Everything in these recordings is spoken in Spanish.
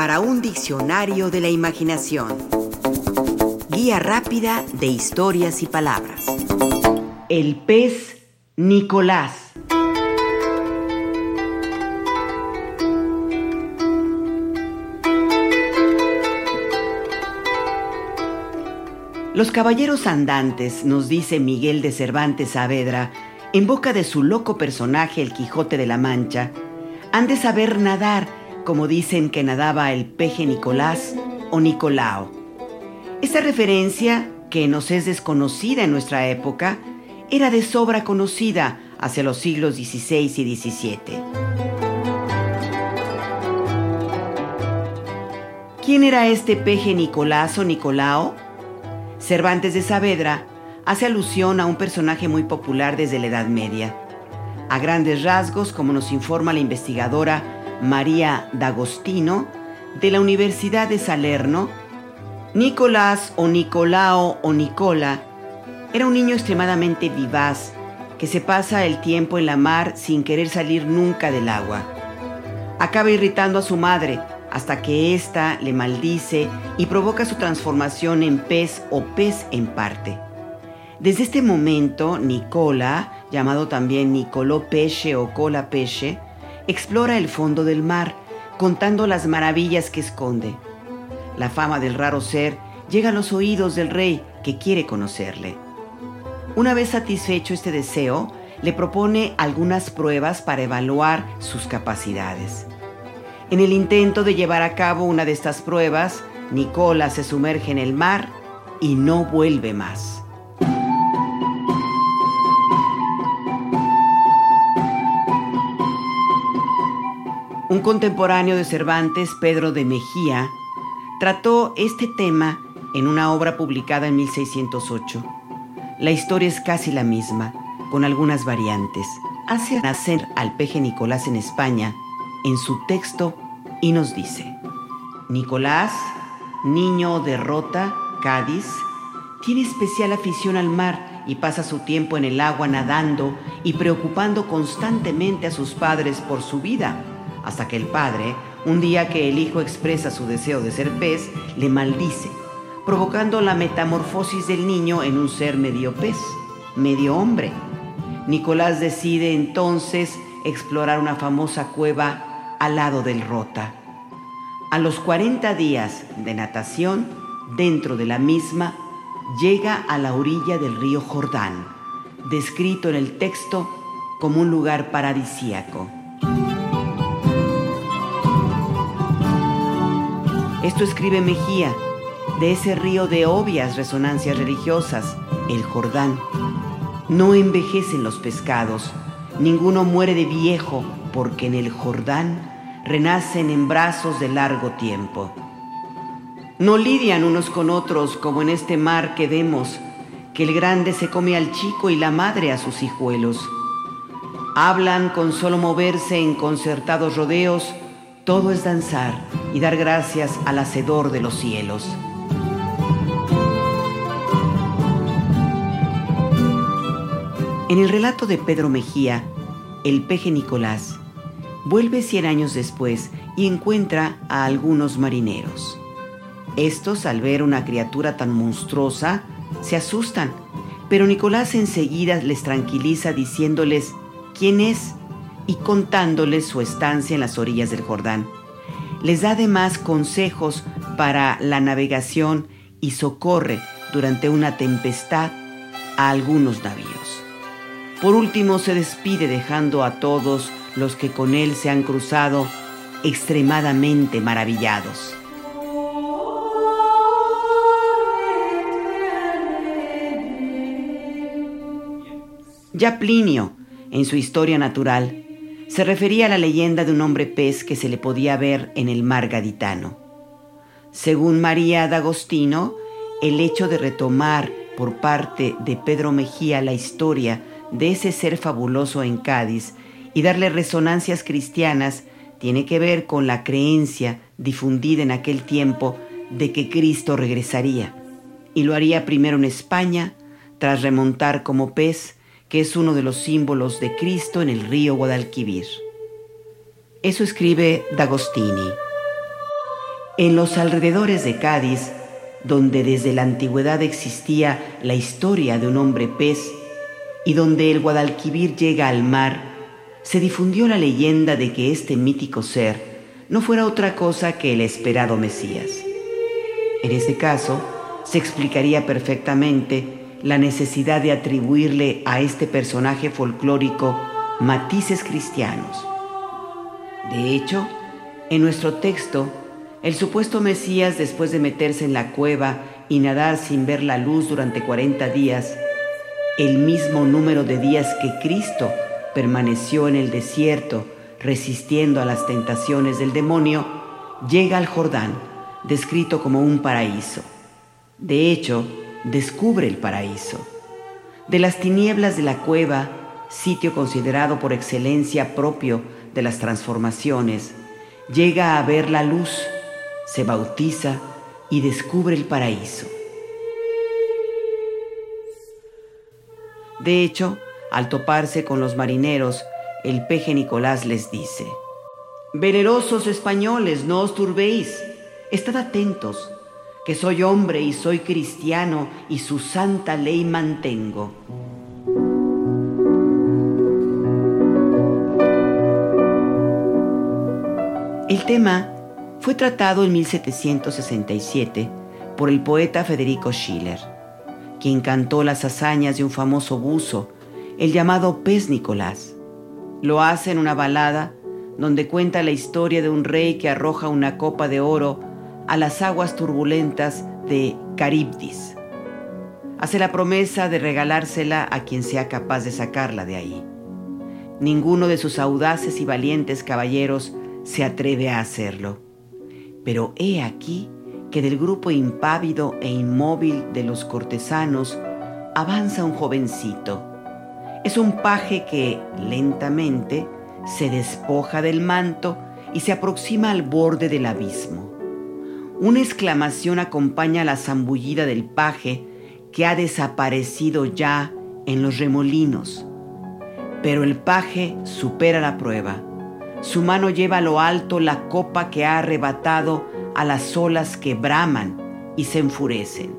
para un diccionario de la imaginación. Guía rápida de historias y palabras. El pez Nicolás. Los caballeros andantes, nos dice Miguel de Cervantes Saavedra, en boca de su loco personaje el Quijote de la Mancha, han de saber nadar como dicen que nadaba el peje Nicolás o Nicolao. Esta referencia, que nos es desconocida en nuestra época, era de sobra conocida hacia los siglos XVI y XVII. ¿Quién era este peje Nicolás o Nicolao? Cervantes de Saavedra hace alusión a un personaje muy popular desde la Edad Media. A grandes rasgos, como nos informa la investigadora María D'Agostino de la Universidad de Salerno, Nicolás o Nicolao o Nicola era un niño extremadamente vivaz que se pasa el tiempo en la mar sin querer salir nunca del agua. Acaba irritando a su madre hasta que ésta le maldice y provoca su transformación en pez o pez en parte. Desde este momento, Nicola, llamado también Nicoló Peche o Cola Peche, explora el fondo del mar, contando las maravillas que esconde. La fama del raro ser llega a los oídos del rey que quiere conocerle. Una vez satisfecho este deseo, le propone algunas pruebas para evaluar sus capacidades. En el intento de llevar a cabo una de estas pruebas, Nicola se sumerge en el mar y no vuelve más. Un contemporáneo de Cervantes, Pedro de Mejía, trató este tema en una obra publicada en 1608. La historia es casi la misma, con algunas variantes. Hace nacer al peje Nicolás en España en su texto y nos dice, Nicolás, niño de Rota, Cádiz, tiene especial afición al mar y pasa su tiempo en el agua nadando y preocupando constantemente a sus padres por su vida hasta que el padre, un día que el hijo expresa su deseo de ser pez, le maldice, provocando la metamorfosis del niño en un ser medio pez, medio hombre. Nicolás decide entonces explorar una famosa cueva al lado del Rota. A los 40 días de natación, dentro de la misma, llega a la orilla del río Jordán, descrito en el texto como un lugar paradisíaco. Esto escribe Mejía, de ese río de obvias resonancias religiosas, el Jordán. No envejecen los pescados, ninguno muere de viejo, porque en el Jordán renacen en brazos de largo tiempo. No lidian unos con otros como en este mar que vemos, que el grande se come al chico y la madre a sus hijuelos. Hablan con solo moverse en concertados rodeos, todo es danzar y dar gracias al Hacedor de los cielos. En el relato de Pedro Mejía, el peje Nicolás vuelve cien años después y encuentra a algunos marineros. Estos, al ver una criatura tan monstruosa, se asustan, pero Nicolás enseguida les tranquiliza diciéndoles quién es y contándoles su estancia en las orillas del Jordán. Les da además consejos para la navegación y socorre durante una tempestad a algunos navíos. Por último se despide dejando a todos los que con él se han cruzado extremadamente maravillados. Ya Plinio, en su historia natural, se refería a la leyenda de un hombre pez que se le podía ver en el mar gaditano. Según María D'Agostino, el hecho de retomar por parte de Pedro Mejía la historia de ese ser fabuloso en Cádiz y darle resonancias cristianas tiene que ver con la creencia difundida en aquel tiempo de que Cristo regresaría, y lo haría primero en España, tras remontar como pez que es uno de los símbolos de Cristo en el río Guadalquivir. Eso escribe D'Agostini. En los alrededores de Cádiz, donde desde la antigüedad existía la historia de un hombre pez y donde el Guadalquivir llega al mar, se difundió la leyenda de que este mítico ser no fuera otra cosa que el esperado Mesías. En ese caso, se explicaría perfectamente la necesidad de atribuirle a este personaje folclórico matices cristianos. De hecho, en nuestro texto, el supuesto Mesías, después de meterse en la cueva y nadar sin ver la luz durante 40 días, el mismo número de días que Cristo permaneció en el desierto resistiendo a las tentaciones del demonio, llega al Jordán, descrito como un paraíso. De hecho, descubre el paraíso. De las tinieblas de la cueva, sitio considerado por excelencia propio de las transformaciones, llega a ver la luz, se bautiza y descubre el paraíso. De hecho, al toparse con los marineros, el peje Nicolás les dice, Velerosos españoles, no os turbéis, estad atentos, que soy hombre y soy cristiano y su santa ley mantengo. El tema fue tratado en 1767 por el poeta Federico Schiller, quien cantó las hazañas de un famoso buzo, el llamado Pez Nicolás. Lo hace en una balada donde cuenta la historia de un rey que arroja una copa de oro a las aguas turbulentas de Caribdis. Hace la promesa de regalársela a quien sea capaz de sacarla de ahí. Ninguno de sus audaces y valientes caballeros se atreve a hacerlo. Pero he aquí que del grupo impávido e inmóvil de los cortesanos avanza un jovencito. Es un paje que, lentamente, se despoja del manto y se aproxima al borde del abismo. Una exclamación acompaña la zambullida del paje que ha desaparecido ya en los remolinos. Pero el paje supera la prueba. Su mano lleva a lo alto la copa que ha arrebatado a las olas que braman y se enfurecen.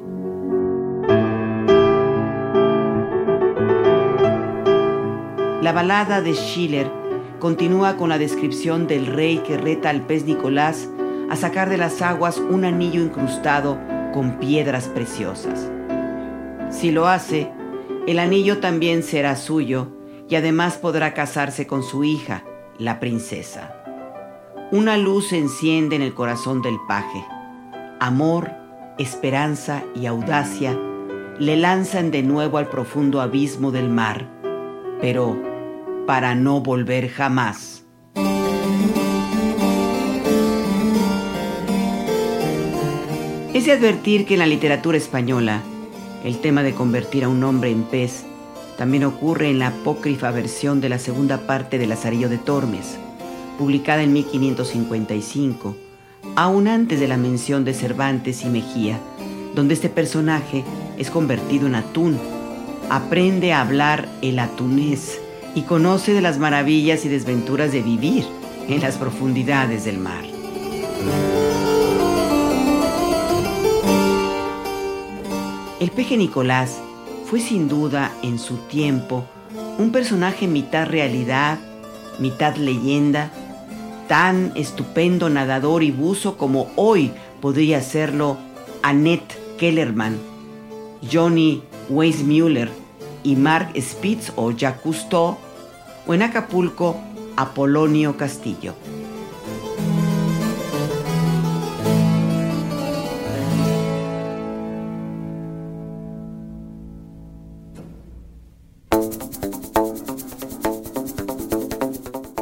La balada de Schiller continúa con la descripción del rey que reta al pez Nicolás a sacar de las aguas un anillo incrustado con piedras preciosas. Si lo hace, el anillo también será suyo y además podrá casarse con su hija, la princesa. Una luz se enciende en el corazón del paje. Amor, esperanza y audacia le lanzan de nuevo al profundo abismo del mar, pero para no volver jamás. Es de advertir que en la literatura española, el tema de convertir a un hombre en pez también ocurre en la apócrifa versión de la segunda parte de Lazarillo de Tormes, publicada en 1555, aún antes de la mención de Cervantes y Mejía, donde este personaje es convertido en atún, aprende a hablar el atunés y conoce de las maravillas y desventuras de vivir en las profundidades del mar. El peje Nicolás fue sin duda en su tiempo un personaje mitad realidad, mitad leyenda, tan estupendo nadador y buzo como hoy podría serlo Annette Kellerman, Johnny Weissmuller y Mark Spitz o Jacques Cousteau, o en Acapulco Apolonio Castillo.